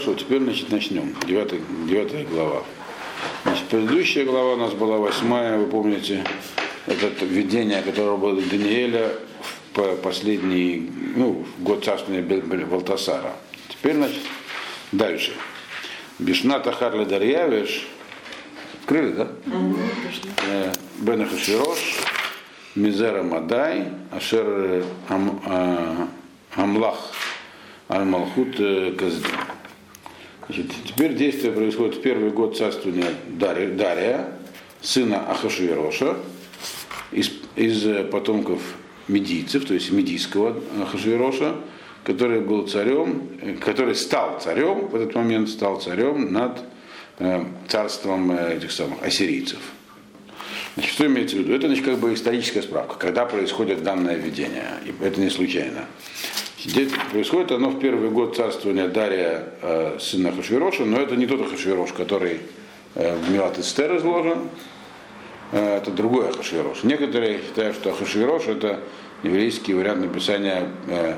Хорошо, теперь значит, начнем. Девятая, девятая глава. Значит, предыдущая глава у нас была восьмая, вы помните, это видение, которое было Даниэля в последний ну, год царствования Валтасара. Теперь, значит, дальше. Бишната Харли Дарьявиш, открыли, да? Э, Бен Хаширош, Мизера Мадай, Ашер а, Амлах, Аль-Малхут э, Каздин. Значит, теперь действие происходит в первый год царствования Дария, Дария сына Ахашвироша, из, из э, потомков медийцев, то есть медийского Ахашвироша, который был царем, э, который стал царем, в этот момент стал царем над э, царством э, этих самых ассирийцев. Значит, что имеется в виду? Это значит, как бы историческая справка, когда происходит данное видение. И это не случайно. Здесь происходит оно в первый год царствования Дария, э, сына Хашвироша, но это не тот Хашвирош, который э, в Милат Эстер изложен, э, это другой Ахашвирош. Некоторые считают, что Ахашвирош это еврейский вариант написания э,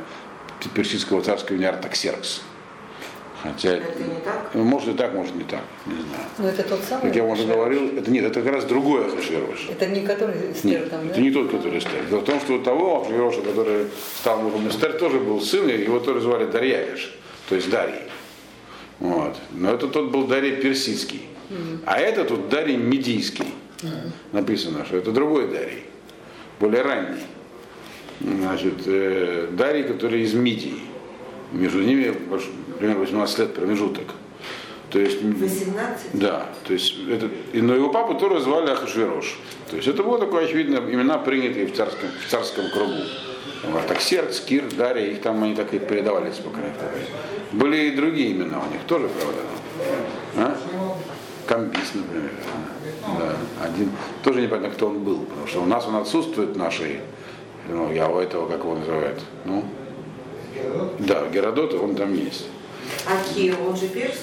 персидского царского дня Артаксеркс. Хотя, Это не так? может и так, может не так, не знаю. Но это тот самый. Как я уже говорил, это нет, это как раз другой Ахашвирош. Это не который Эстер Нет, там, да? это не тот, который Эстер. Дело в том, что у того Ахашвироша, который стал мужем Эстер, тоже был сын, и его тоже звали Дарьявиш, то есть Дарий. Вот. Но это тот был Дарий персидский. А это тут Дарий медийский. Написано, что это другой Дарий, более ранний. Значит, э, Дарий, который из Мидии. Между ними примерно 18 лет промежуток. То есть 18? да, то есть это, и, но его папу тоже звали Ахашвирош. То есть это было такое, очевидно, имена, принятые в царском, в царском кругу. Артаксеркс, Кир, Дарья, их там они так и передавались по крайней мере. Были и другие имена у них тоже, правда. А? Камбис, например. Да, один. Тоже непонятно, кто он был, потому что у нас он отсутствует нашей, ну, я у этого, как его называют, ну, да, Геродота, он там есть. А Кир, он же перс?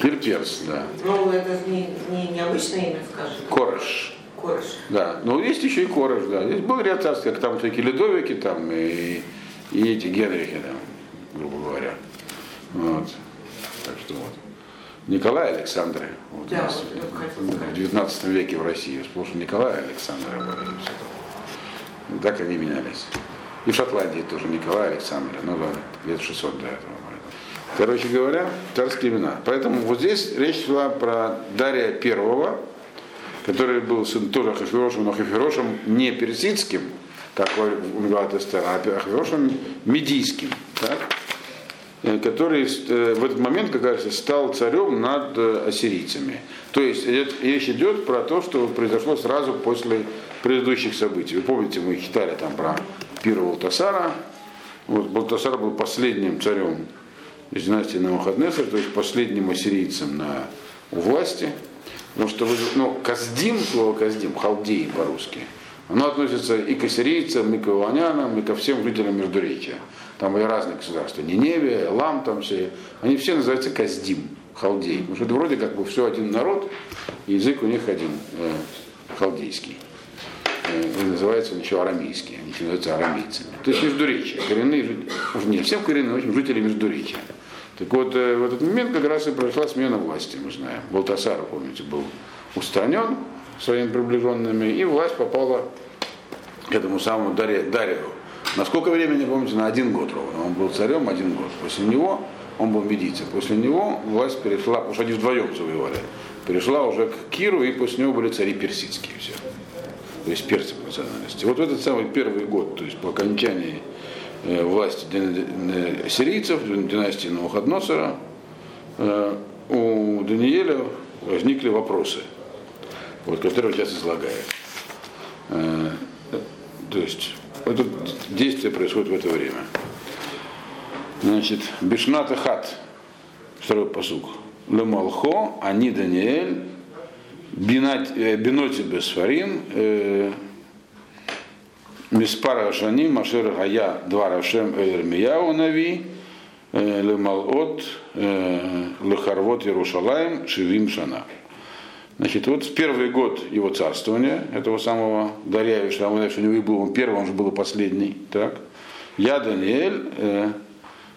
Кир Перс, да. Ну, это не, не необычное имя, скажем. Кореш. Кореш. Да, но есть еще и Кореш, да. Здесь был ряд царств, как там всякие Ледовики, там, и, и эти Генрихи, там, грубо говоря. Вот. Так что вот. Николай Александры. Вот Да, нас вот в сказать. 19 веке в России. Сплошь Николай Александры были. Так они менялись. И в Шотландии тоже Николай Александр, ну ладно, лет 600 до этого. Короче говоря, царские имена. Поэтому вот здесь речь шла про Дария Первого, который был сын тоже Ахашвирошем, но Ахашвирошем не персидским, как Мегалат Эстер, а Ахашвирошем медийским, так? Э, который э, в этот момент, как говорится, стал царем над э, ассирийцами. То есть речь идет про то, что произошло сразу после предыдущих событий. Вы помните, мы читали там про первого Балтасара. Вот Балтасар был последним царем из династии Навуходнесар, то есть последним ассирийцем на, у власти. Потому что, ну, Каздим, слово Каздим, халдеи по-русски, оно относится и к ассирийцам, и к вавилонянам, и ко всем жителям Междуречия. Там были разные государства, Ниневия, Лам там все. Они все называются Каздим, халдеи. Потому что это вроде как бы все один народ, и язык у них один, э, халдейский. Он еще арамейский, они называются арамейцами. То есть Междуречия, коренные жители, не всем коренные, в общем, жители Междуречия. Так вот, э, в этот момент как раз и произошла смена власти, мы знаем. Балтасар, помните, был устранен своими приближенными, и власть попала к этому самому Дарию. На сколько времени, помните, на один год ровно. Он был царем один год. После него он был медийцем. После него власть перешла, потому что они вдвоем завоевали, перешла уже к Киру, и после него были цари персидские все. То есть персы по национальности. Вот в этот самый первый год, то есть по окончании э, власти э, сирийцев, династии Навуходносора, э, у Даниэля возникли вопросы, вот, которые сейчас излагает. То есть это действие происходит в это время. Значит, Бишната хат, второй посук. Лемалхо, они Даниэль, Биноти Бесфарим, э, Миспара Шани, Машер Гая, Два Рашем Эрмияу Нави, э, Лемалот, э, Лехарвот Иерушалаем, Шивим Шана. Значит, вот в первый год его царствования, этого самого а знаем, что у него и был он первый, он же был последний, так, я, Даниэль, э,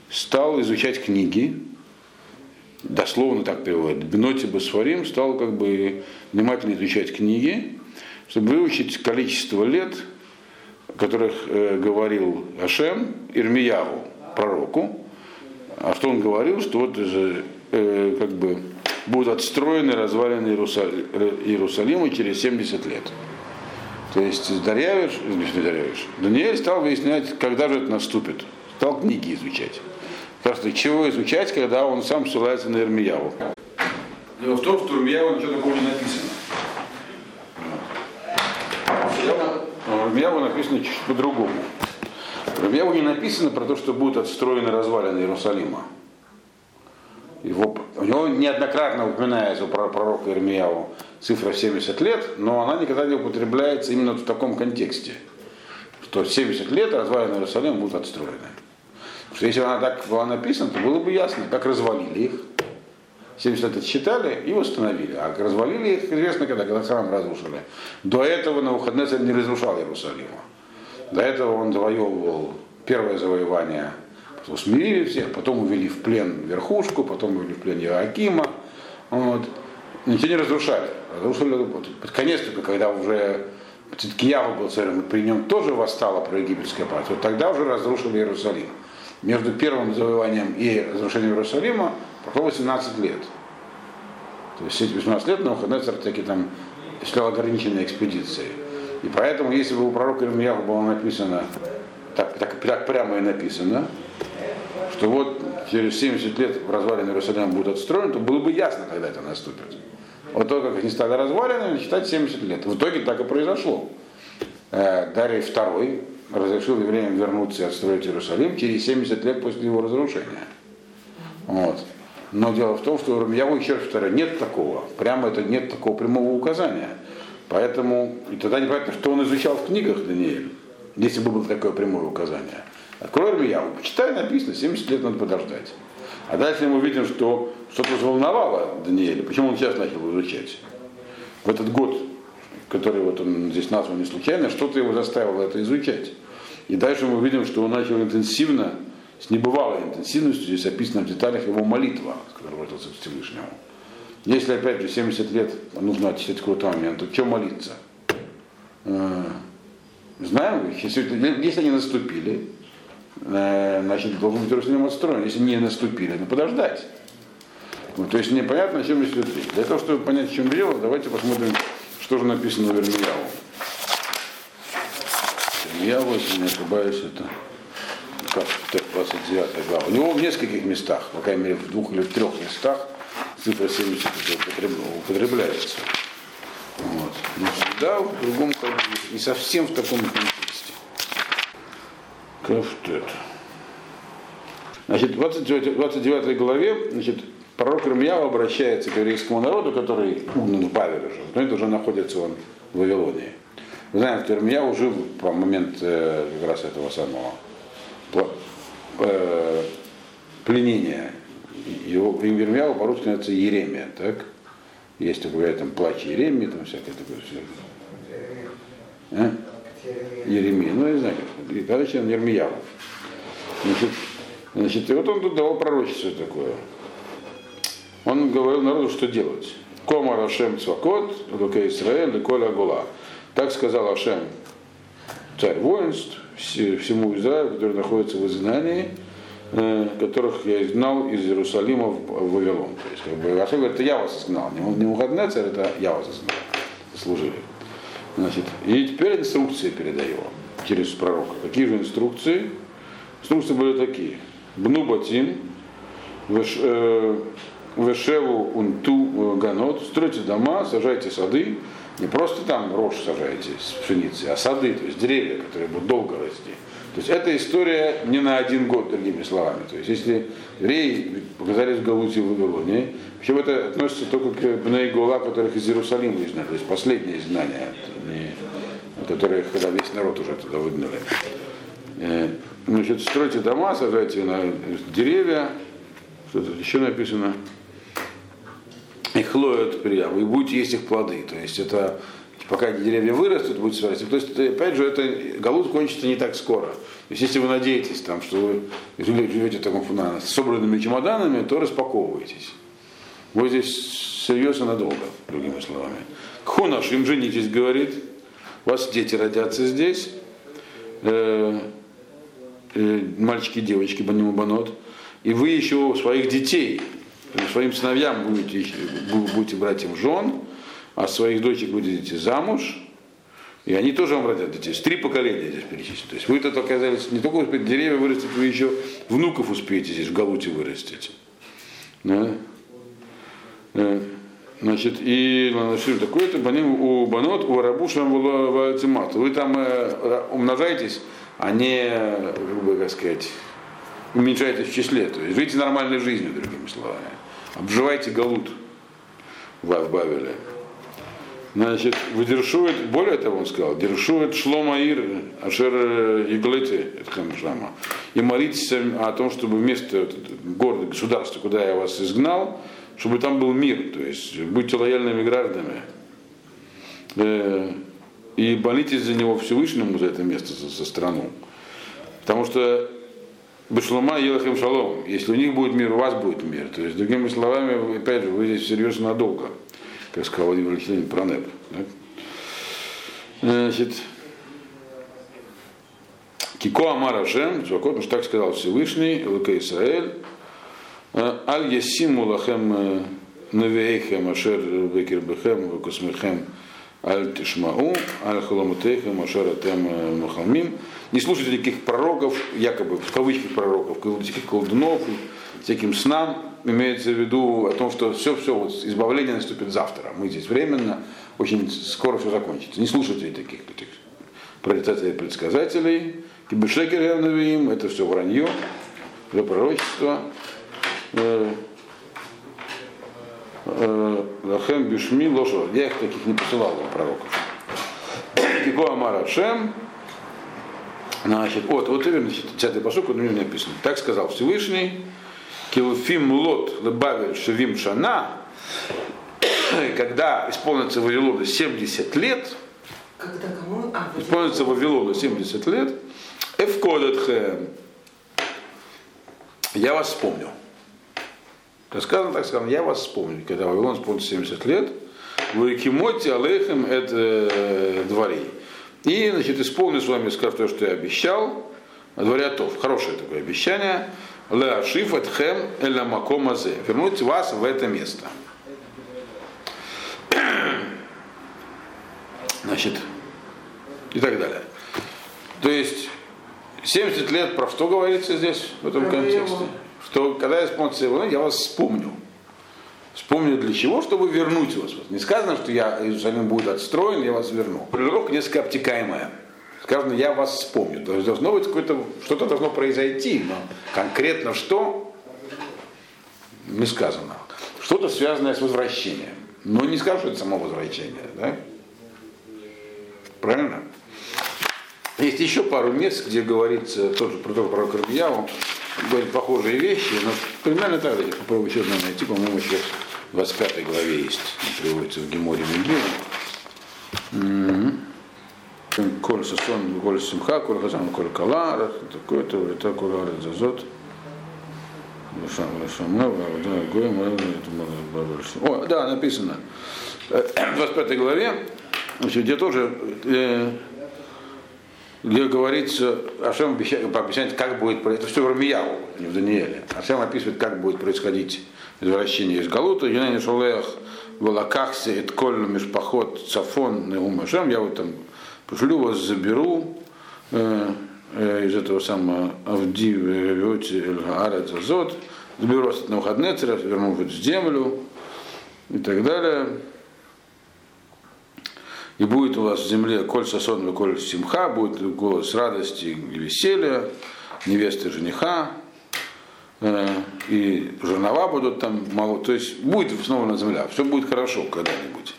стал изучать книги дословно так переводит, Беноти Басфарим стал как бы внимательно изучать книги, чтобы выучить количество лет, которых э, говорил Ашем Ирмияву, пророку. А что он говорил, что вот э, как бы будут отстроены развалины Иерусалима через 70 лет. То есть Дарьявиш, не Дарьявиш, Даниэль стал выяснять, когда же это наступит. Стал книги изучать. Просто чего изучать, когда он сам ссылается на Ирмияву. Дело в том, что Ирмияву ничего такого не написано. Рамьяву написано чуть по-другому. Рамьяву не написано про то, что будут отстроены развалины Иерусалима. Его, у него неоднократно упоминается про пророка Ирмияву цифра 70 лет, но она никогда не употребляется именно в таком контексте, что 70 лет развалины Иерусалима будут отстроены. Что если она так была написана, то было бы ясно, как развалили их. 70 лет отсчитали и восстановили. А развалили их, известно, когда, когда храм разрушили. До этого на выходные не разрушал Иерусалима. До этого он завоевывал первое завоевание, усмирили всех, потом увели в плен верхушку, потом увели в плен Иоакима. Вот. Ничего не разрушали. Разрушили под конец только, когда уже Циткиява был царем, и при нем тоже восстала про египетская партия, вот тогда уже разрушили Иерусалим. Между первым завоеванием и разрушением Иерусалима прошло 18 лет. То есть эти 18 лет Навуходоносор таки там осуществлял ограниченные экспедиции. И поэтому, если бы у пророка Ирмияху было написано, так, так, так прямо и написано, что вот через 70 лет развалины Иерусалима будут отстроены, то было бы ясно, когда это наступит. Вот то, как они стали развалинами, считать 70 лет. В итоге так и произошло. Э, Дарий II разрешил евреям вернуться и отстроить Иерусалим через 70 лет после его разрушения. Вот. Но дело в том, что Рамьяву еще раз повторяю, нет такого. Прямо это нет такого прямого указания. Поэтому и тогда непонятно, что он изучал в книгах Даниэль, если бы было такое прямое указание. Открой Рамьяву, почитай, написано, 70 лет надо подождать. А дальше мы видим, что что-то взволновало Даниэля. Почему он сейчас начал изучать? В этот год, который вот он здесь назван не случайно, что-то его заставило это изучать. И дальше мы видим, что он начал интенсивно с небывалой интенсивностью, здесь описано в деталях его молитва, с которой обратился к Всевышнему. Если, опять же, 70 лет нужно отчитать какой-то момент, то что молиться? Э, знаем, если, если они наступили, э, значит, должен быть Иерусалим отстроен. Если не наступили, то подождать. Ну, то есть непонятно, о чем идет речь. Для того, чтобы понять, в чем дело, давайте посмотрим, что же написано в Ирмияву. Ирмияву, если не ошибаюсь, это как 29 глава. У него в нескольких местах, по крайней мере в двух или трех местах цифра 70 употребляется. Вот. Но всегда в другом контексте, не совсем в таком контексте. Кафтет. Значит, в 29, 29 главе значит, пророк Ирмияу обращается к еврейскому народу, который угнан в Бавеле уже, но это уже находится он в Вавилонии. Вы знаете, что Ирмияу жил по момент э, как раз этого самого э, пленения. Его Ирмияу по-русски называется Еремия, так? Есть такое там плач Еремии, там всякое такое все. А? Еремия, ну я не знаю, как. Короче, он Ермияу. Значит, значит, и вот он тут давал пророчество такое. Он говорил народу, что делать. Кома Рашем Цвакот, Лука Исраэль, Коля Гула. Так сказал Ашем, царь воинств, всему Израилю, который находится в изгнании, э, которых я изгнал из Иерусалима в Вавилон. То есть, как бы, Ашем говорит, это я вас изгнал. Не Мухаднецер, это я вас изгнал. Служили. Значит, и теперь инструкции передаю через пророка. Какие же инструкции? Инструкции были такие. Бну батин, э, вешеву унту ганот, стройте дома, сажайте сады, не просто там рожь сажаете с пшеницы, а сады, то есть деревья, которые будут долго расти. То есть эта история не на один год, другими словами. То есть если евреи показались в Галуте в Вавилоне, причем это относится только к Бнейгула, которых из Иерусалима изгнали, то есть последнее изгнание, которое, когда весь народ уже туда выгнали. Э, значит, стройте дома, сажайте на деревья, что тут еще написано, и хлоют приям, и будете есть их плоды. То есть это пока деревья вырастут, будет связать. То есть, опять же, это голод кончится не так скоро. То есть, если вы надеетесь, там, что вы живете таком, с собранными чемоданами, то распаковывайтесь. Вы здесь серьезно надолго, другими словами. Кхунаш, им женитесь, говорит, у вас дети родятся здесь, э, э, мальчики девочки, баниму банот, и вы еще своих детей, своим сыновьям будете, будете брать им жен, а своих дочек будете замуж, и они тоже вам родят детей. Три поколения здесь перечислены. То есть вы тут оказались не только успеете деревья вырастить, вы еще внуков успеете здесь в Галуте вырастить. Да? Да. Значит, и что такое-то, у банот, у рабушам ватимат. Вы там э, умножаетесь, а не, как сказать, уменьшаетесь в числе. То есть живите нормальной жизнью, другими словами. Обживайте галут в Бавеле. Значит, выдерживает, более того, он сказал, держует шломаир, ашер иглети, шама, и молитесь о том, чтобы вместо города, государства, куда я вас изгнал, чтобы там был мир, то есть будьте лояльными гражданами. Э, и молитесь за него Всевышнему, за это место, за, за страну. Потому что Башлума Елахим Шалом, если у них будет мир, у вас будет мир. То есть, другими словами, опять же, вы здесь серьезно надолго как сказал Владимир Владимирович про НЭП. Да? Значит, Кико Амар Ашем, потому что так сказал Всевышний, ЛК Исраэль, Аль Ясиму Лахем Навейхем Ашер Бекер Бехем Векусмехем Аль Тишмау, Аль Халамутейхем Ашер Атем Мухалмим. Не слушайте никаких пророков, якобы в кавычках пророков, никаких колдунов, всяким снам, имеется в виду о том, что все-все, вот избавление наступит завтра. Мы здесь временно, очень скоро все закончится. Не слушайте таких, таких прорицателей предсказателей. Кибешекер это все вранье, все пророчество. Э, э, Лахем Бишми Лошо. Я их таких не посылал вам пророков. Кико Амара Шем. Значит, вот, вот именно, значит, 10 посук, у меня написано. Так сказал Всевышний, Килфим лот лебавель шевим шана, когда исполнится Вавилону 70 лет, когда кому? А, исполнится Вавилону 70 лет, эвкодетхем, я вас вспомню. Сказано, так сказано, я вас вспомню, когда Вавилон исполнится 70 лет, вы кимоти алейхем это э, дворей. И, значит, исполню с вами, скажу то, что я обещал, дворятов. Хорошее такое обещание. Леашиф этхем эля макомазе. Вернуть вас в это место. Значит, и так далее. То есть 70 лет про что говорится здесь, в этом контексте? Что когда исполнится его, я вас вспомню. Вспомню для чего? Чтобы вернуть вас. Не сказано, что я, Иерусалим будет отстроен, я вас верну. Формулировка несколько обтекаемая. Сказано, я вас вспомню. То есть должно быть какое-то, что-то должно произойти, но конкретно что, не сказано. Что-то связанное с возвращением. Но не скажу, что это само возвращение. Да? Правильно? Есть еще пару мест, где говорится тоже про то, про Карбияву, говорит похожие вещи, но примерно так, я попробую еще найти, по-моему, еще в 25 главе есть, приводится в Геморе Мегиле. Коль сосон, коль симха, коль хазан, коль кала, такое-то, это коль арет зазот. О, да, написано. Э, В 25 главе, значит, где тоже э, где говорится, Ашем обещает, обещает, как будет, это все в Рамияву, не в Данииле. Ашем описывает, как будет происходить возвращение из Галута. Юнани Шолех Валакахсе et коль мишпахот цафон неум Ашем, я вот там пошлю вас, заберу э, э, из этого самого Авди Вевиоти Эльгаарет Зазот, заберу вас от Навуходнецера, верну в землю и так далее. И будет у вас в земле коль сосон, коль симха, будет голос радости и веселья, невесты жениха, э, и жернова будут там мало, то есть будет снова земля, все будет хорошо когда-нибудь.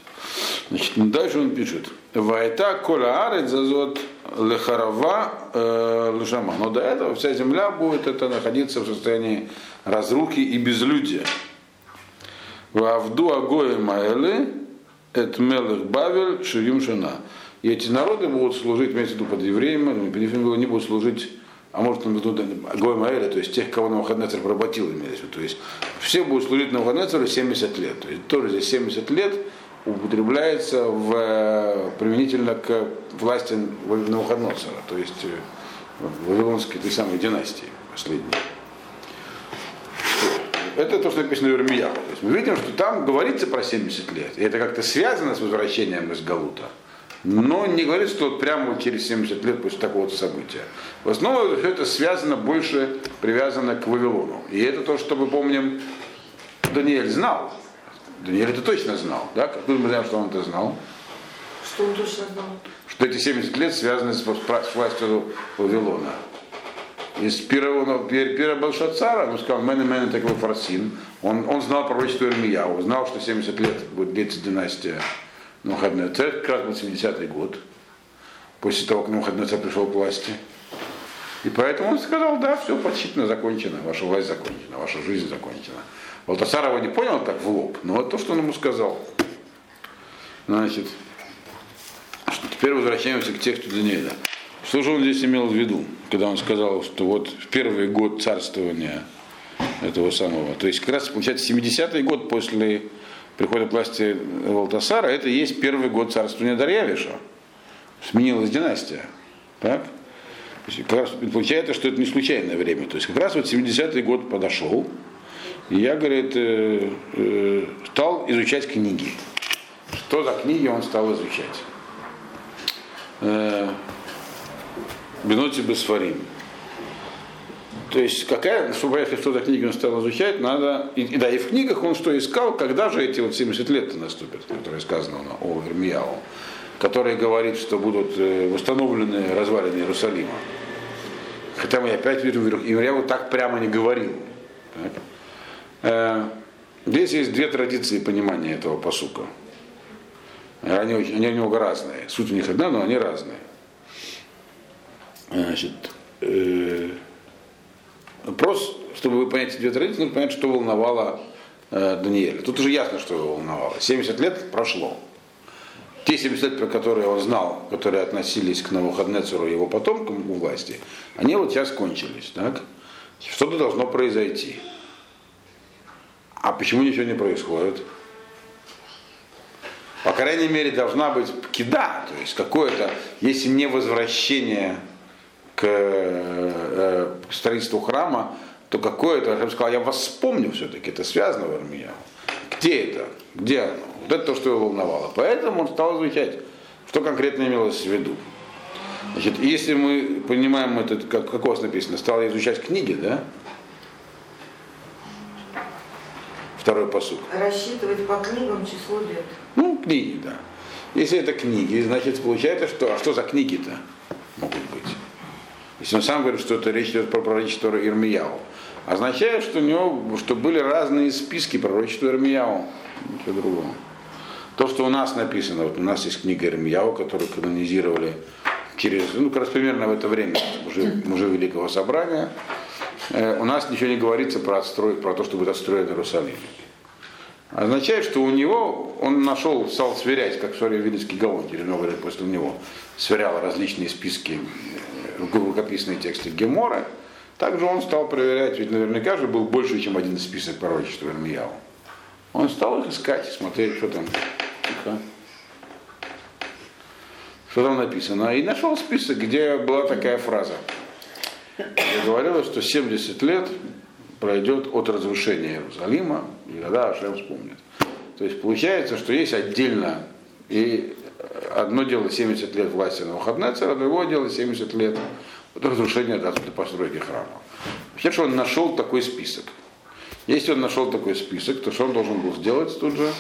Значит, ну, дальше он пишет, Вайта коля арет зазот лехарава э, лешама. Но до этого вся земля будет это находиться в состоянии разрухи и безлюдия. Вавду агои маэлы, это Мелых Бавель Шиюм Шина. И эти народы будут служить, имеется в виду евреями, под евреями не будут служить а может он тут Гоймаэля, то есть тех, кого Навуходнецер поработил, имеется То есть все будут служить Навуходнецеру 70 лет. То есть тоже здесь 70 лет употребляется в, э, применительно к власти Навуходнецера, то есть э, Вавилонской той самой династии последней. Это то, что написано в Ирмияу. То есть мы видим, что там говорится про 70 лет. И это как-то связано с возвращением из Галута. Но не говорится, что вот прямо через 70 лет после такого-то события. В основном все это связано больше, привязано к Вавилону. И это то, что мы помним, Даниэль знал. Даниэль это точно знал. Да? Как мы знаем, что он это знал? Что он точно знал? Что эти 70 лет связаны с властью Вавилона. Из первого, первого Белшацара, он сказал, мен мен такой фарсин, он, он знал пророчество он знал, что 70 лет будет длиться династия Навуходнецер, это как раз был 70-й год, после того, как Навуходнецер пришел к власти. И поэтому он сказал, да, все подсчитано, закончено, ваша власть закончена, ваша жизнь закончена. Валтасар его не понял так в лоб, но это то, что он ему сказал. Значит, теперь возвращаемся к тексту Даниэля. Что же он здесь имел в виду, когда он сказал, что вот в первый год царствования этого самого, то есть как раз получается 70-й год после прихода к власти Валтасара, это и есть первый год царствования Дарьявиша. Сменилась династия. Так? Как раз получается, что это не случайное время. То есть как раз вот 70-й год подошел, и я, говорит, э, э, стал изучать книги. Что за книги он стал изучать? Э, Беноти Бесфарим. То есть какая, чтобы что за книги он стал изучать, надо, и, да, и в книгах он что искал, когда же эти вот 70 лет наступят, которые сказано о Ирмияу, который говорит, что будут э, восстановлены развалины Иерусалима. Хотя мы опять видим, Ирмияу так прямо не говорил. Так? Э, здесь есть две традиции понимания этого посука. Они, они немного разные. Суть у них одна, но они разные. Значит, э, вопрос, чтобы вы понять две традиции, нужно понять, что волновало э, Даниэля. Тут уже ясно, что его волновало. 70 лет прошло. Те 70 лет, про которые он знал, которые относились к Навуходнецеру и его потомкам у власти, они вот сейчас кончились. Так? Что-то должно произойти. А почему ничего не происходит? По крайней мере, должна быть кида, то есть какое-то, если не возвращение к, э, к строительству храма, то какое-то, я бы сказал, я вас вспомню все-таки, это связано в Армии. Где это? Где оно? Вот это то, что его волновало. Поэтому он стал изучать, что конкретно имелось в виду. Значит, если мы понимаем это, как, как у вас написано, стал изучать книги, да? Второй посуд. Рассчитывать по книгам число лет. Ну, книги, да. Если это книги, значит получается, что. А что за книги-то могут быть? Если он сам говорит, что это речь идет про пророчество Ирмияу, означает, что у него что были разные списки пророчества Ирмияу. Ничего другого. То, что у нас написано, вот у нас есть книга Ирмияу, которую канонизировали через, ну, как раз примерно в это время, уже, уже Великого Собрания, э, у нас ничего не говорится про, отстрой, про то, что будет отстроен Иерусалим. Означает, что у него, он нашел, стал сверять, как в Вилицкий Гаон, через много после него, сверял различные списки рукописные тексты Гемора, также он стал проверять, ведь наверняка же был больше, чем один список пророчества Ирмияу. Он стал их искать, смотреть, что там. Что там написано. И нашел список, где была такая фраза. Говорилось, что 70 лет пройдет от разрушения Иерусалима, и тогда Ашем вспомнит. То есть получается, что есть отдельно и одно дело 70 лет власти на Навуходнецера, другое дело 70 лет от разрушения до постройки храма. Вообще, что он нашел такой список. Если он нашел такой список, то что он должен был сделать тут же?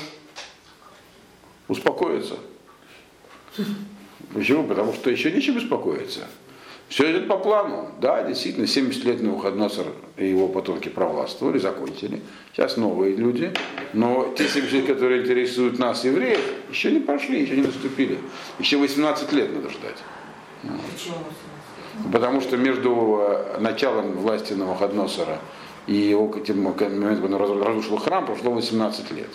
Успокоиться. Почему? Потому что еще нечем беспокоиться. Все идет по плану. Да, действительно, 70 лет Навуходоносор и его потомки провластвовали, закончили. Сейчас новые люди. Но те 70 лет, которые интересуют нас, евреев, еще не прошли, еще не наступили. Еще 18 лет надо ждать. Почему? Потому что между э, началом власти Навуходоносора и его тем моментом, когда он разрушил храм, прошло 18 лет.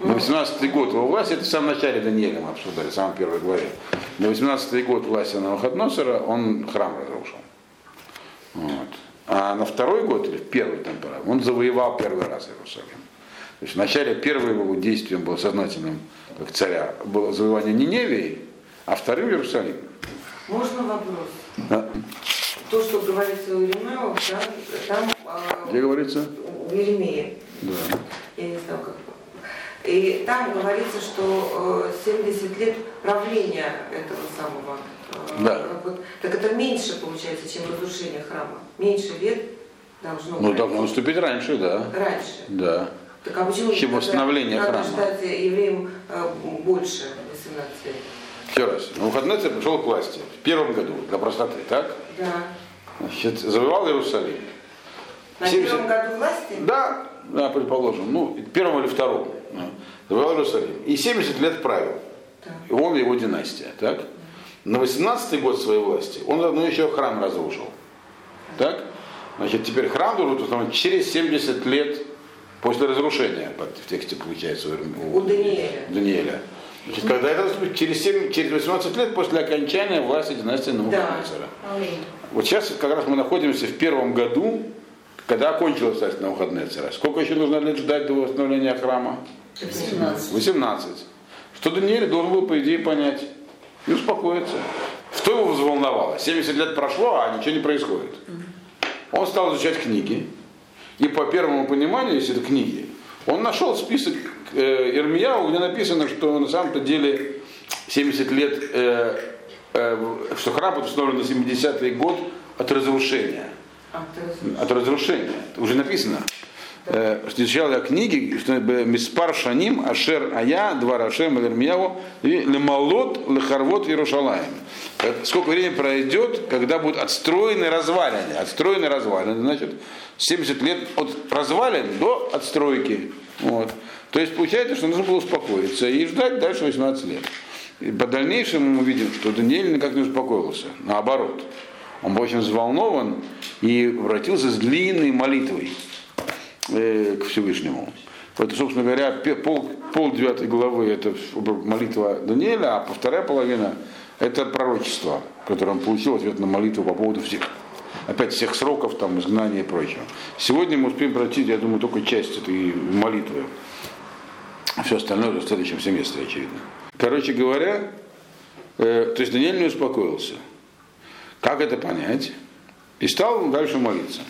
На 18 год его власти, это в самом начале Даниэля мы обсуждали, в самой первой главе. На 18 год власти Навуходоносора он храм разрушил. А на второй год, или в первый там, он завоевал первый раз Иерусалим. То есть вначале первым его действием было сознательным, как царя, было завоевание Ниневии, а вторым Иерусалим. Можно вопрос? Да. То, что говорится у Еремея, да, там а, Где говорится? у Еремея, Да. я не знаю как. И там говорится, что э, 70 лет правления этого самого. э, Да. вот, так это меньше получается, чем разрушение храма. Меньше лет должно Ну, должно наступить раньше, да. Раньше. Да. Так а почему Чем восстановление надо храма. ждать евреям э, больше 18 лет? Еще раз. Навуходоносор пришел к власти в первом году, для простоты, так? Да. Значит, завоевал Иерусалим. На 70 первом году власти? Да, да, предположим, ну, первым или вторым. Да. Завоевал Иерусалим. И 70 лет правил. Да. И он и его династия, так? На 18-й год своей власти он заодно еще храм разрушил. Так? Значит, теперь храм должен через 70 лет после разрушения, в тексте получается у, У Даниэля. Даниэля. Значит, когда это через, 7, через 18 лет после окончания власти династии Да. Навуходоносора. Вот сейчас как раз мы находимся в первом году, когда окончилась власть Навуходоносора. Сколько еще нужно лет ждать до восстановления храма? 18. 18. Что Даниэль должен был, по идее, понять и успокоиться. Что его взволновало? 70 лет прошло, а ничего не происходит. Он стал изучать книги. И по первому пониманию, если это книги, он нашел список э, Ирмияу, где написано, что на самом-то деле 70 лет, э, э, что храм установлен на 70-й год от разрушения ты разрушил. от разрушения. Уже написано. Э, я книги, что бы Миспар Шаним, Ашер Ая, Два Рашем, Элермияу, и Лемалот, Лехарвот, Иерушалаем. Э, Сколько времени пройдет, когда будут отстроены развалины. Отстроены развалины, значит, 70 лет от развалин до отстройки. Вот. То есть получается, что нужно было успокоиться и ждать дальше 18 лет. И по дальнейшему мы видим, что Даниэль никак не успокоился. Наоборот. Он был очень взволнован и обратился с длинной молитвой э, к Всевышнему. Это, собственно говоря, пол, пол девятой главы это молитва Даниэля, а вторая половина это пророчество, которое он получил ответ на молитву по поводу всех, опять всех сроков, там, изгнания и прочего. Сегодня мы успеем пройти, я думаю, только часть этой молитвы. Все остальное в следующем семестре, очевидно. Короче говоря, э, то есть Даниэль не успокоился. Как это понять? И стал дальше молиться.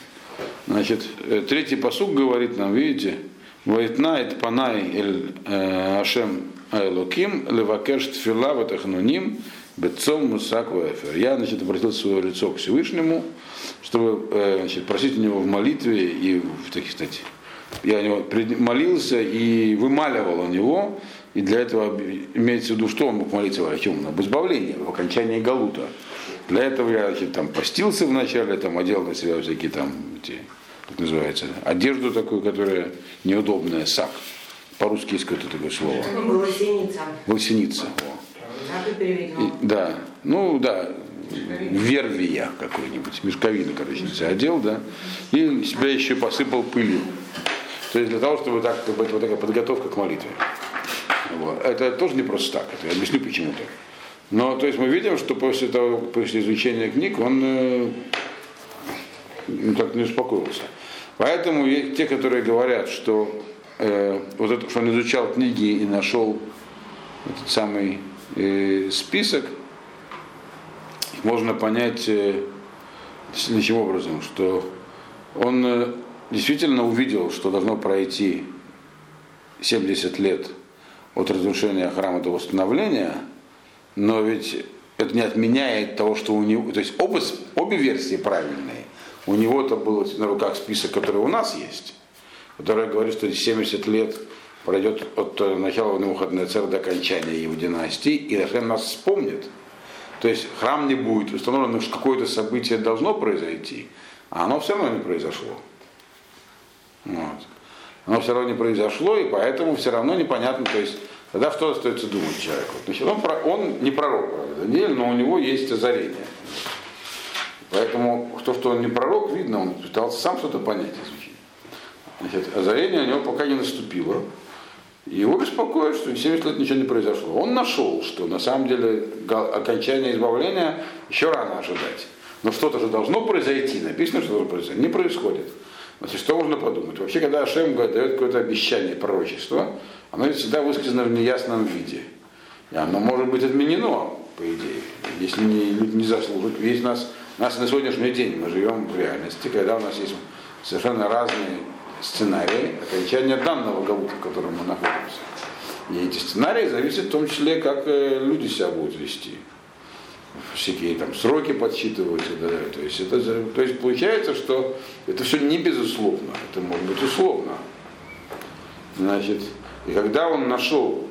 Значит, э, третий посуг говорит нам, видите, Вайтнайт панай эль э, Ашем Айлоким, левакеш тфила ватахнуним, бецом мусак ваэфер. Я, значит, обратил свое лицо к Всевышнему, чтобы э, значит, просить у него в молитве и в таких, кстати, я у него молился и вымаливал у него, и для этого имеется в виду, что он мог молиться чем? Об избавлении, в окончании Галута. Для этого я значит, там постился вначале, там одел на себя всякие там эти, как называется, одежду такую, которая неудобная, сак. По-русски есть какое-то такое слово. Была синица. Лосиница. во. Так и переведено. И- да, ну да, вервия какой-нибудь, мешковину, короче, одел, да, и себя еще посыпал пылью. То есть для того, чтобы так, вот такая подготовка к молитве. Вот. Это тоже не просто так, это я объясню почему-то. Но то есть мы видим, что после того, после изучения книг, он э, ну, так не успокоился. Поэтому те, которые говорят, что э, вот это, что он изучал книги и нашел этот самый э, список, можно понять э, следующим образом, что он э, действительно увидел, что должно пройти 70 лет от разрушения храма до восстановления, но ведь это не отменяет того, что у него, то есть оба, обе версии правильные. У него-то был на руках список, который у нас есть, который говорит, что 70 лет пройдет от э, начала Навуходоносора до окончания его династии, и Рашем нас вспомнит. То есть храм не будет установлен, что какое-то событие должно произойти, а оно все равно не произошло. Вот. Оно все равно не произошло, и поэтому все равно непонятно, то есть тогда что остается думать человеку? Значит, он, он не пророк, правда, Даниэль, но у него есть озарение. Поэтому то, что он не пророк, видно, он пытался сам что-то понять изучить. Значит, озарение у него пока не наступило. Его беспокоит, что 70 лет ничего не произошло. Он нашел, что на самом деле окончание избавления еще рано ожидать. Но что-то же должно произойти, написано, что должно произойти, не происходит. Значит, что можно подумать? Вообще, когда Ашем дает какое-то обещание, пророчество, оно всегда высказано в неясном виде. И оно может быть отменено, по идее, если не, не заслужит. Есть у нас, нас на сегодняшний день мы живем в реальности, когда у нас есть совершенно разные сценарии окончания данного галута, в котором мы находимся. И эти сценарии зависят в том числе, как э, люди себя будут вести. Всякие там сроки подсчитываются, да, то есть это, то есть получается, что это все не безусловно, это может быть условно. Значит, и когда он нашел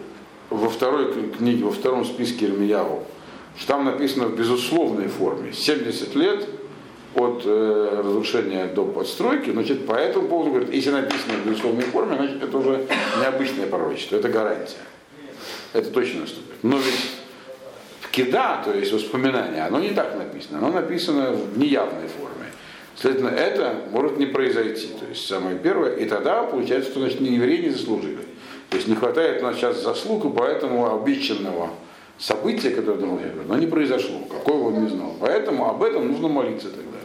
во второй книге, во втором списке Ирмияву, что там написано в безусловной форме, 70 лет от э, разрушения до подстройки, значит, по этому поводу, говорит, если написано в безусловной форме, значит, это уже необычное пророчество, это гарантия. Это точно наступит. Но ведь кида, то есть воспоминание, оно не так написано, оно написано в неявной форме. Следовательно, это может не произойти. То есть самое первое, и тогда получается, что значит, евреи не заслужили. То есть не хватает у нас сейчас заслуг, и поэтому обещанного события, которое думал я, но не произошло. Какой он не знал. Поэтому об этом нужно молиться тогда.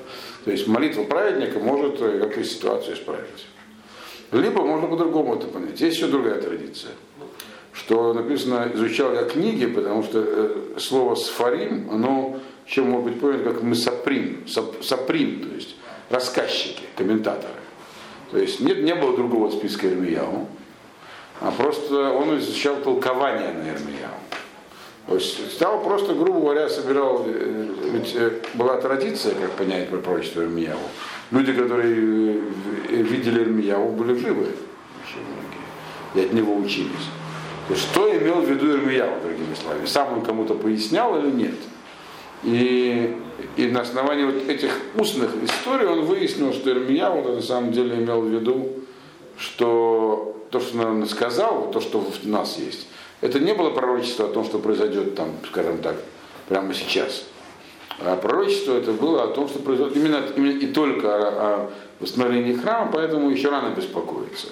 То есть молитва праведника может э, какую ситуацию исправить. Либо можно по-другому это понять. Есть еще другая традиция. Что написано, изучал я книги, потому что э, слово сфарим, оно еще может быть понято как мы саприм, саприм, то есть рассказчики, комментаторы. То есть нет, не было другого списка Ирмияу, а просто он изучал толкование на Ирмияу. То есть стал просто, грубо говоря, собирал, э, ведь э, была традиция, как понять про пророчество Ирмияву. Люди, которые э, видели Ирмияву, были живы, и от него учились. То есть что имел в виду Ирмияву, другими словами? Сам он кому-то пояснял или нет? И, и на основании вот этих устных историй он выяснил, что Ирмияву на самом деле имел в виду, что то, что он сказал, то, что в нас есть, это не было пророчество о том, что произойдет там, скажем так, прямо сейчас. А пророчество это было о том, что произойдет именно, именно и только о, о восстановлении храма, поэтому еще рано беспокоиться.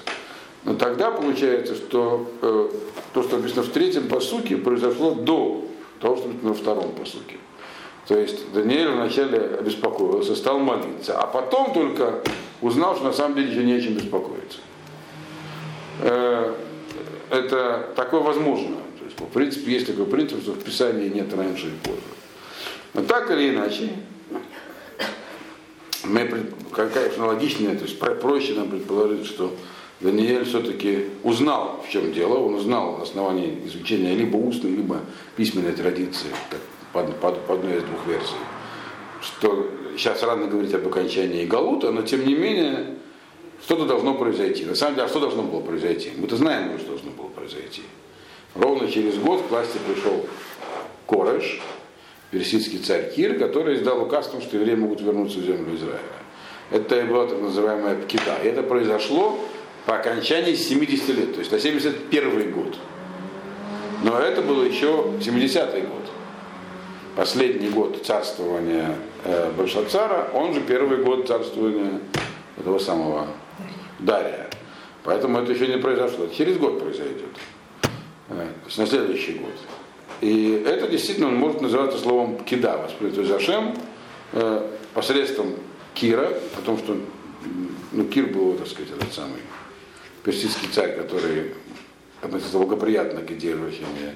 Но тогда получается, что э, то, что написано в третьем посуке, произошло до того, что написано во втором посуке. То есть Даниэль вначале обеспокоился, стал молиться, а потом только узнал, что на самом деле еще не о чем беспокоиться. Э, это такое возможно. То есть, в принципе, есть такой принцип, что в Писании нет раньше и позже. Но так или иначе, мы, конечно, логичнее, то есть проще нам предположить, что Даниэль все-таки узнал, в чем дело, он узнал на основании изучения либо устной, либо письменной традиции, под, под, по одной из двух версий, что сейчас рано говорить об окончании Галута, но тем не менее что-то должно произойти. На самом деле, а что должно было произойти? Мы-то знаем, что должно было произойти. Ровно через год к власти пришел Кореш, персидский царь Кир, который издал указ о том, что евреи могут вернуться в землю Израиля. Это и была так называемая Пкита. И это произошло по окончании 70 лет, то есть на 71 год. Но это было еще 70-й год. Последний год царствования э, Большацара, он же первый год царствования этого самого Дария. Поэтому это еще не произошло. Через год произойдет. То есть на следующий год. И это действительно может называться словом кида, воспринято Зашем, э, посредством Кира, потому что ну, Кир был, так сказать, этот самый персидский царь, который относится благоприятно к идее возвращения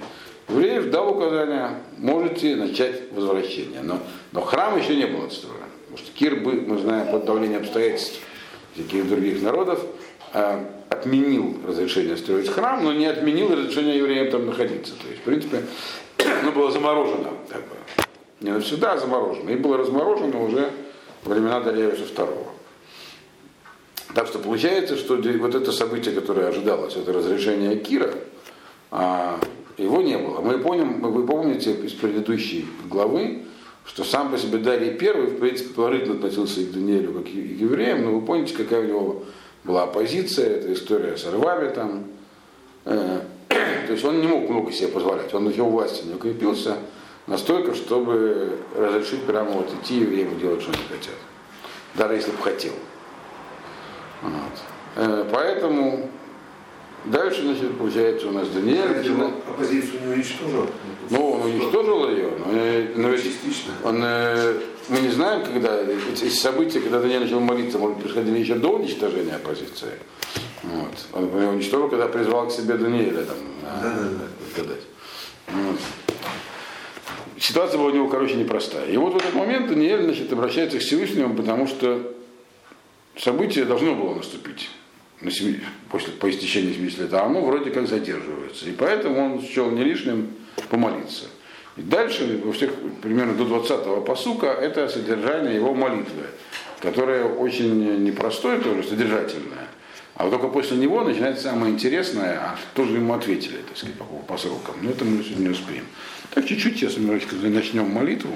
евреев, дал указание, можете начать возвращение. Но, но храм еще не был отстроен. Потому что Кир, мы знаем, под давлением обстоятельств каких других народов, э, отменил разрешение строить храм, но не отменил разрешение евреям там находиться. То есть, в принципе, оно было заморожено, как бы. не навсегда, а заморожено. И было разморожено уже во времена Дарьявиша II. Так что получается, что вот это событие, которое ожидалось, это разрешение Кира, а, его не было. Мы помним, вы помните из предыдущей главы, что сам по себе Дарий Первый, в принципе, положительно относился и к Даниэлю, как и к евреям, но вы помните, какая у него была оппозиция, эта история с рвами там. Э, то есть он не мог много себе позволять, он на его власти не укрепился настолько, чтобы разрешить прямо вот идти евреям делать, что они хотят. Даже если бы хотел. Вот. Э, поэтому Дальше, значит, получается у нас Даниэль. Начина... Оппозицию не уничтожил? Ну, он уничтожил ее, но, но ведь частично. он, э, мы не знаем, когда эти события, когда Даниэль начал молиться, может, происходили еще до уничтожения оппозиции. Вот. Он его уничтожил, когда призвал к себе Даниэля там, гадать. Вот. Ситуация была у него, короче, непростая. И вот в этот момент Даниэль значит, обращается к Всевышнему, потому что событие должно было наступить на 7, после, по истечении 70 лет, а оно вроде как задерживается. И поэтому он счел не лишним помолиться. И дальше, у всех примерно до 20-го посука, это содержание его молитвы, которое очень непростое тоже, содержательное. А вот только после него начинается самое интересное, а тоже ему ответили, так сказать, по, по срокам. Но это мы сегодня не успеем. Так чуть-чуть сейчас немножечко начнем молитву,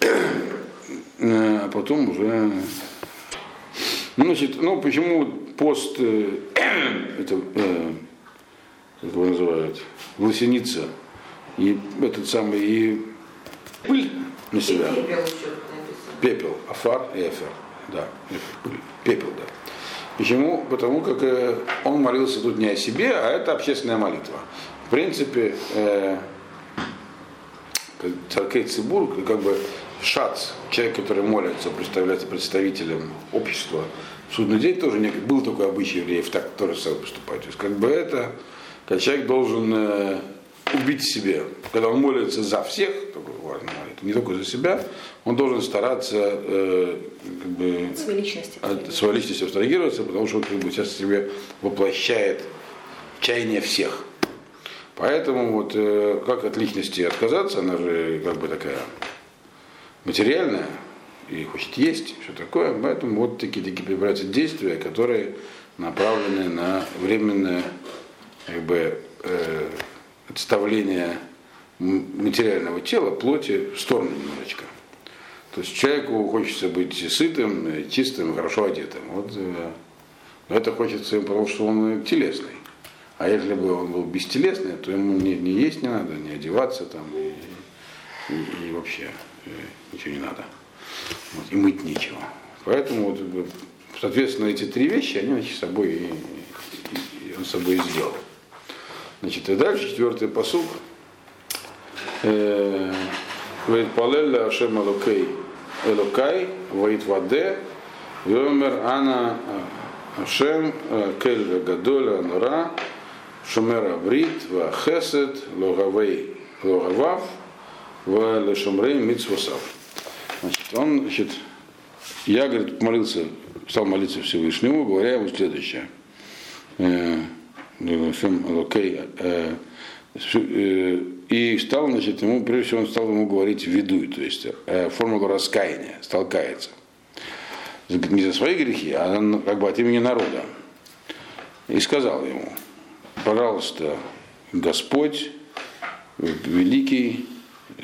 а потом уже... Значит, ну почему пост, э, это, э, как его называют, власеница, и этот самый, и пыль на себя. Пепел, афар и эфер. Да, пепел, да. Почему? Потому как э, он молился тут не о себе, а это общественная молитва. В принципе, э, Царкей Цибур, как бы шац, человек, который молится, представляется представителем общества, в судный день тоже не, был такой обычай евреев, так тоже стал поступать. То есть как бы это, когда человек должен э, убить себе, когда он молится за всех, такой важный молитва, не только за себя, он должен стараться э, как бы, своей личности, от своей личности абстрагироваться, потому что он как бы, сейчас себе воплощает чаяние всех. Поэтому вот э, как от личности отказаться, она же как бы такая материальная, и хочет есть, все такое. Поэтому вот такие такие прибираются действия, которые направлены на временное как бы, э, отставление материального тела, плоти в сторону немножечко. То есть человеку хочется быть сытым, чистым, хорошо одетым. Вот, э, но это хочется ему, потому что он телесный. А если бы он был бестелесный, то ему не, не есть не надо, не одеваться там, и, и, и вообще э, ничего не надо. Вот, и мыть нечего. Поэтому, вот, э, соответственно, эти три вещи, они значит, собой, и, и, и он собой сделал. Значит, и дальше четвертый посуг. Вейтпалелля Ашем Элокей Элокай, Вейтваде, Вемер Ана Ашем Кель Гадоля Нора, Шумер Абрит, Хесед, Логавей, Логавав, Лешумрей Митсвасав. Значит, он, значит, я, говорит, молился, стал молиться Всевышнему, говоря ему следующее. Окей, и стал, значит, ему, прежде всего, он стал ему говорить виду, то есть э, формулу раскаяния, стал. Не за свои грехи, а как бы от имени народа. И сказал ему, пожалуйста, Господь, великий,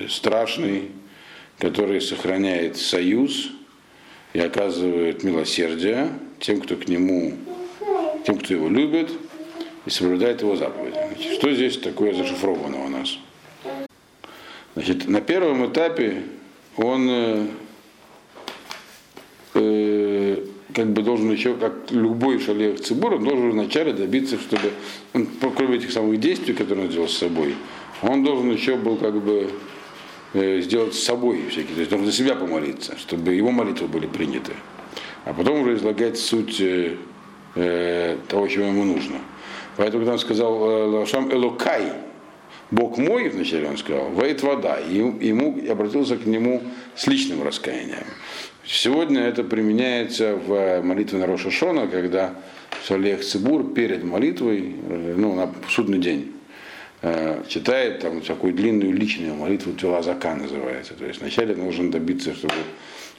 страшный, который сохраняет союз и оказывает милосердие тем, кто к нему, тем, кто его любит, и соблюдает его заповеди. Значит, что здесь такое зашифровано у нас? Значит, на первом этапе он э, э, как бы должен еще, как любой шалех Цибур, он должен вначале добиться, чтобы, он, кроме этих самых действий, которые он сделал с собой, он должен еще был как бы сделать с собой всякие, то есть должен за себя помолиться, чтобы его молитвы были приняты. А потом уже излагать суть э, э того, чего ему нужно. Поэтому, когда он сказал э, Лашам Элокай, Бог мой, вначале он сказал, вейт вода, и ему обратился к нему с личным раскаянием. Сегодня это применяется в молитве на Рошашона, когда Салех Цибур перед молитвой, э, ну, на судный день, э, читает там такую длинную личную молитву Тюлазака называется. То есть вначале нужно добиться, чтобы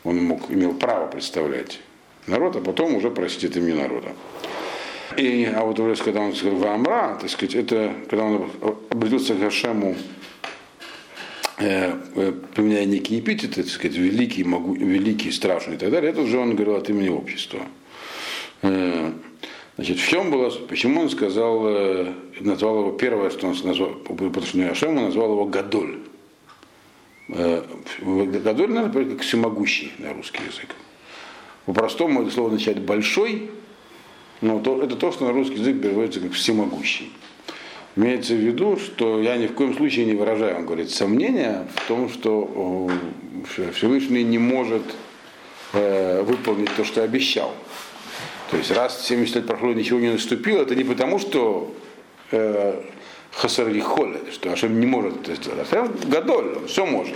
он мог, имел право представлять народ, а потом уже просить от имени народа. И, а вот уже когда он сказал Вамра, так сказать, это когда он обратился к Гашему, э, э, применяя некие эпитеты, так сказать, великий, могу, великий, страшный и так далее, это уже он говорил от имени общества. Э, значит, в чем было, почему он сказал, э, назвал его первое, что он назвал, по отношению к Ашему, назвал его Гадоль. Э, Гадоль, наверное, как всемогущий на русский язык. По-простому это слово означает большой, но то, это то, что на русский язык переводится как всемогущий. Имеется в виду, что я ни в коем случае не выражаю, он говорит, сомнения в том, что Всевышний не может э, выполнить то, что обещал. То есть раз 70 лет прошло и ничего не наступило, это не потому, что э, Хасар Холет, что Ашем не может это сделать. Ашем Гадоль, он все может.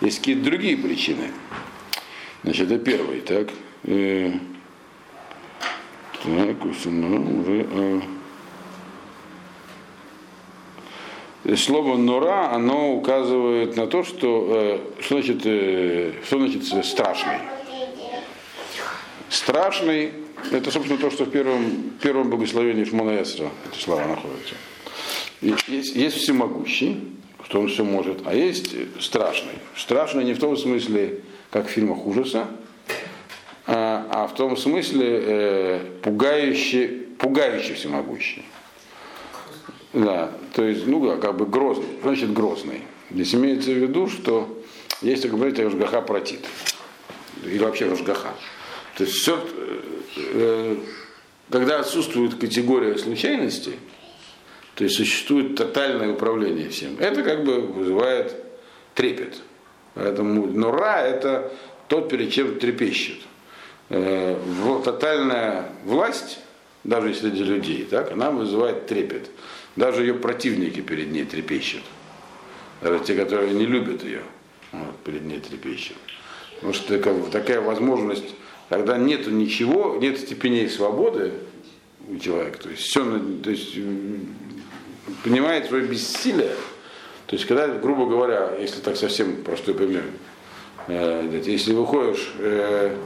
Есть какие-то другие причины. Значит, это первый, так. Э, так, уже, э, слово нора, оно указывает на то, что, э, что значит, э, что значит страшный. Страшный, это, собственно, то, что в первом, первом благословении Шмона Эсра эти слова находятся. Есть, есть всемогущий, что он все может, а есть страшный. Страшный не в том смысле, как в фильмах ужаса, а, а в том смысле э, пугающий, пугающий всемогущий. Да, то есть, ну, как бы грозный. значит грозный? Здесь имеется в виду, что есть, как говорится, Рожгаха протит. Или вообще Рожгаха. То есть все, э, когда отсутствует категория случайности, то есть существует тотальное управление всем, это как бы вызывает трепет. Поэтому нора это тот, перед чем трепещет. Э, тотальная власть, даже среди людей, так, она вызывает трепет. Даже ее противники перед ней трепещут. Даже те, которые не любят ее, вот, перед ней трепещут. Потому что такая возможность, когда нет ничего, нет степеней свободы у человека, то есть все, то есть понимает свое бессилие. То есть, когда, грубо говоря, если так совсем простой пример, э, если выходишь э,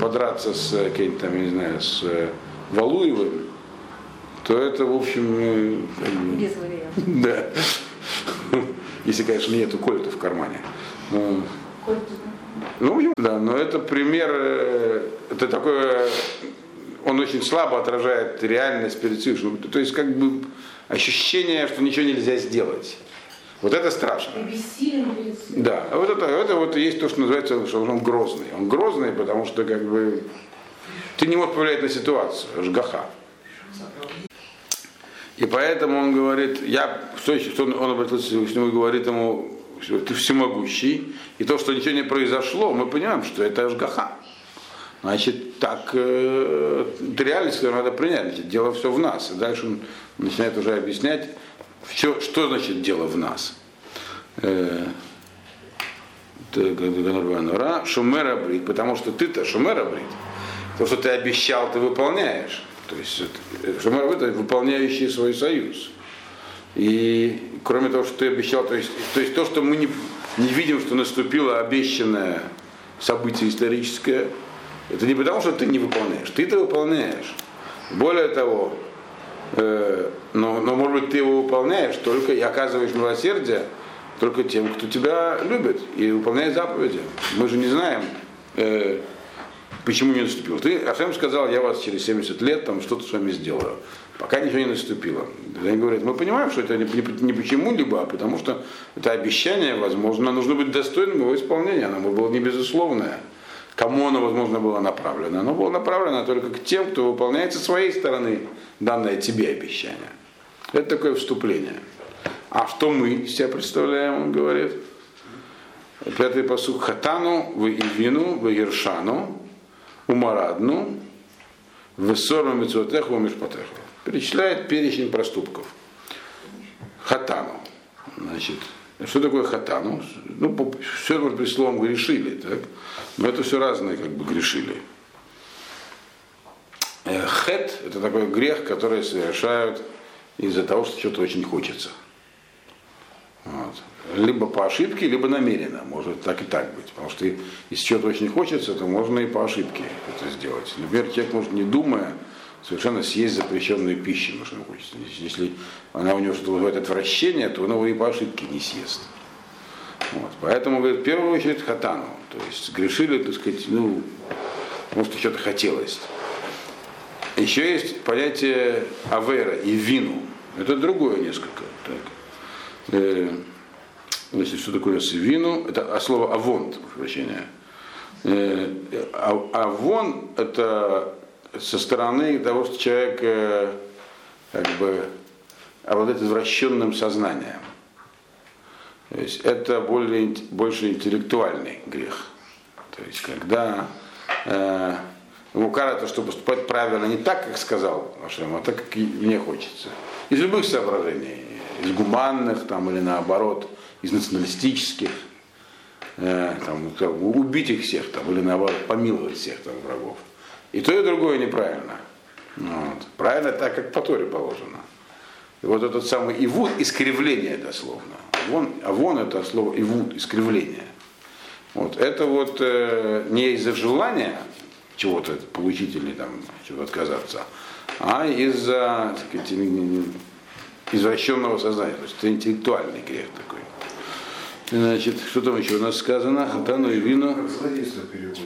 подраться с каким-то там, я не знаю, с Валуевым, то это, в общем... Без вариантов. Да. Если, конечно, нету кольта в кармане. Ну, ну, да, но это пример, э, это такое, он очень слабо отражает реальность перед Всевышним. То есть, как бы, ощущение, что ничего нельзя сделать. Вот это страшно. Да, а вот это, это вот есть то, что называется, что он грозный. Он грозный, потому что как бы ты не можешь повлиять на ситуацию, жгаха. И поэтому он говорит, я, что, он обратился к Всевышнему и говорит ему, ты всемогущий, и то, что ничего не произошло, мы понимаем, что это Ашгаха. Значит, так э, реальность, которую надо принять. Значит, дело все в нас. И дальше он начинает уже объяснять, что, что значит дело в нас. Э, Шумера брит, потому что ты-то шумера брит. То, что ты обещал, ты выполняешь. То есть Шумер это выполняющий свой союз. И кроме того, что ты обещал, то есть, то, есть то что мы не, не видим, что наступило обещанное событие историческое, это не потому, что ты не выполняешь, ты это выполняешь. Более того, э, но, но может быть ты его выполняешь только и оказываешь милосердие только тем, кто тебя любит и выполняет заповеди. Мы же не знаем, э, Почему не наступило? Ты, Ашем сказал, я вас через 70 лет там что-то с вами сделаю. Пока ничего не наступило. Они говорят, мы понимаем, что это не, не, почему-либо, а потому что это обещание, возможно, нужно быть достойным его исполнения. Оно было не безусловное. Кому оно, возможно, было направлено? Оно было направлено только к тем, кто выполняет со своей стороны данное тебе обещание. Это такое вступление. А что мы себя представляем, он говорит. Пятый посуд Хатану, в Ивину, в Ершану, умарадну, высорну митцвотеху мишпатеху. Перечисляет перечень проступков. Хатану. Значит, что такое хатану? Ну, все может быть словом грешили, так? но это все разные как бы грешили. Э, хет – это такой грех, который совершают из-за того, что что-то очень хочется. Вот либо по ошибке, либо намеренно. Может так и так быть. Потому что если чего-то очень хочется, то можно и по ошибке это сделать. Например, человек может не думая совершенно съесть запрещенную пищу, потому что ему хочется. Если она у него что-то вызывает отвращение, то он его и по ошибке не съест. Вот. Поэтому, говорит, в первую очередь хатану. То есть грешили, так сказать, ну, потому что что-то хотелось. Еще есть понятие авера и вину. Это другое несколько. Так. Значит, что такое севину? Это а слово авон, прощения. Э, а, авон это со стороны того, что человек э, как бы обладает извращенным сознанием. То есть это более, больше интеллектуальный грех. То есть когда э, ему кажется, что поступать правильно не так, как сказал Ашем, а так, как мне хочется. Из любых соображений, из гуманных там, или наоборот, из националистических, э, там, убить их всех там, или наоборот помиловать всех там, врагов. И то, и другое неправильно. Вот. Правильно так, как по Торе положено. И вот этот самый ивут, искривление дословно. Вон, а вон это слово ивут, искривление. Вот. Это вот э, не из-за желания чего-то получить или там чего отказаться, а из-за сказать, извращенного сознания. То есть это интеллектуальный грех такой. Значит, что там еще у нас сказано? Хатану и вину. Как злодейство переводится.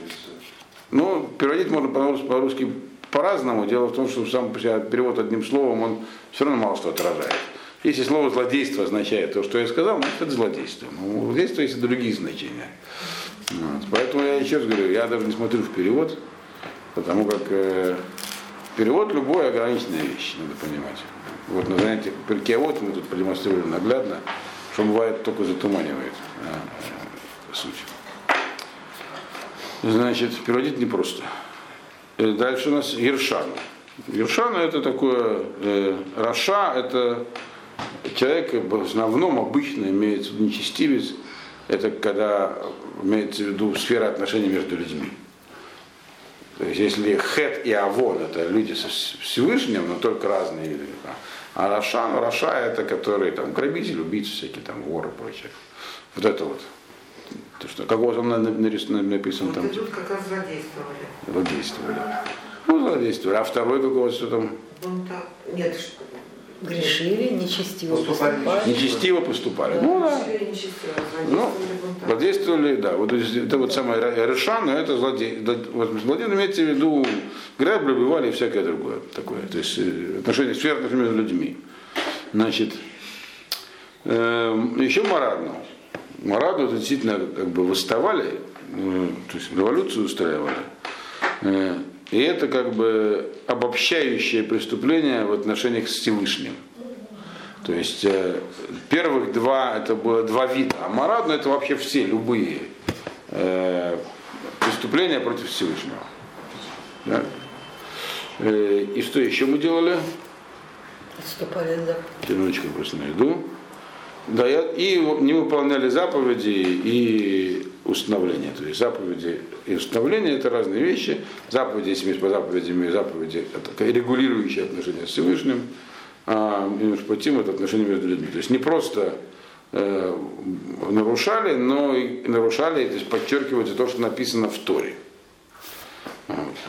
Ну, переводить можно по-русски по-разному. Дело в том, что сам перевод одним словом, он все равно мало что отражает. Если слово злодейство означает то, что я сказал, значит это злодейство. Но у злодейства есть и другие значения. Вот. Поэтому я еще раз говорю, я даже не смотрю в перевод, потому как э, перевод любой ограниченная вещь, надо понимать. Вот на занятии перкиавод мы тут продемонстрировали наглядно, что бывает только затуманивает э, э, суть. Значит, переводить непросто. Э, дальше у нас הרשענו. הרשענו это такое, э, רשע это человек в основном обычно имеется в виду нечестивец, это когда имеется в виду сфера отношений между людьми. То есть если חטא и עוון это люди со Всевышним, но только разные виды. А רשע, ну, רשע это которые там грабитель, убийцы всякие, там воры и прочее. Вот это вот. То, что, как вот он написано, написано Вот там. идут как раз злодействовали. Злодействовали. Ну, злодействовали. А второй какого что там? Бунта... Нет. Грешили, нечестиво Поступали поступали. Нечестиво поступали. Ну да. Нечестиво, Ну, злодействовали, бунтовали. злодействовали, да. Вот это вот самое Решан, но это злодей. злодей имеется в виду грабли, убивали и всякое другое такое. То есть э, отношения, отношений между людьми. Значит, эм, еще Марадну. Мараду действительно как бы восставали, э, то есть революцию устраивали. Э, И это как бы обобщающее преступление в отношениях с Всевышним. То есть э, первых два это было два вида, а марадно это вообще все, любые э, преступления против Всевышнего. Да? Э, и что еще мы делали? Отступали за Терночка просто найду. Да, и не выполняли заповеди и установления. То есть заповеди и установления это разные вещи. Заповеди, если есть по заповедям и заповеди, это регулирующие отношения с Всевышним, а Мишпатим это отношения между людьми. То есть не просто э, нарушали, но и нарушали, то есть подчеркивается то, что написано в Торе.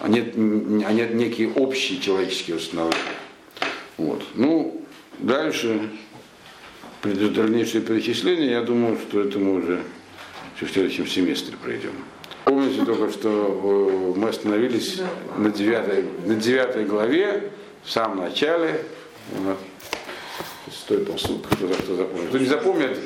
А нет, а некие общие человеческие установления. Вот. Ну, дальше придет дальнейшее перечисление, я думаю, что это мы уже в следующем семестре пройдем. Помните только, что э, мы остановились на девятой, на девятой главе, в самом начале. Вот. Стой посуд, кто, кто запомнит. Кто не запомнит,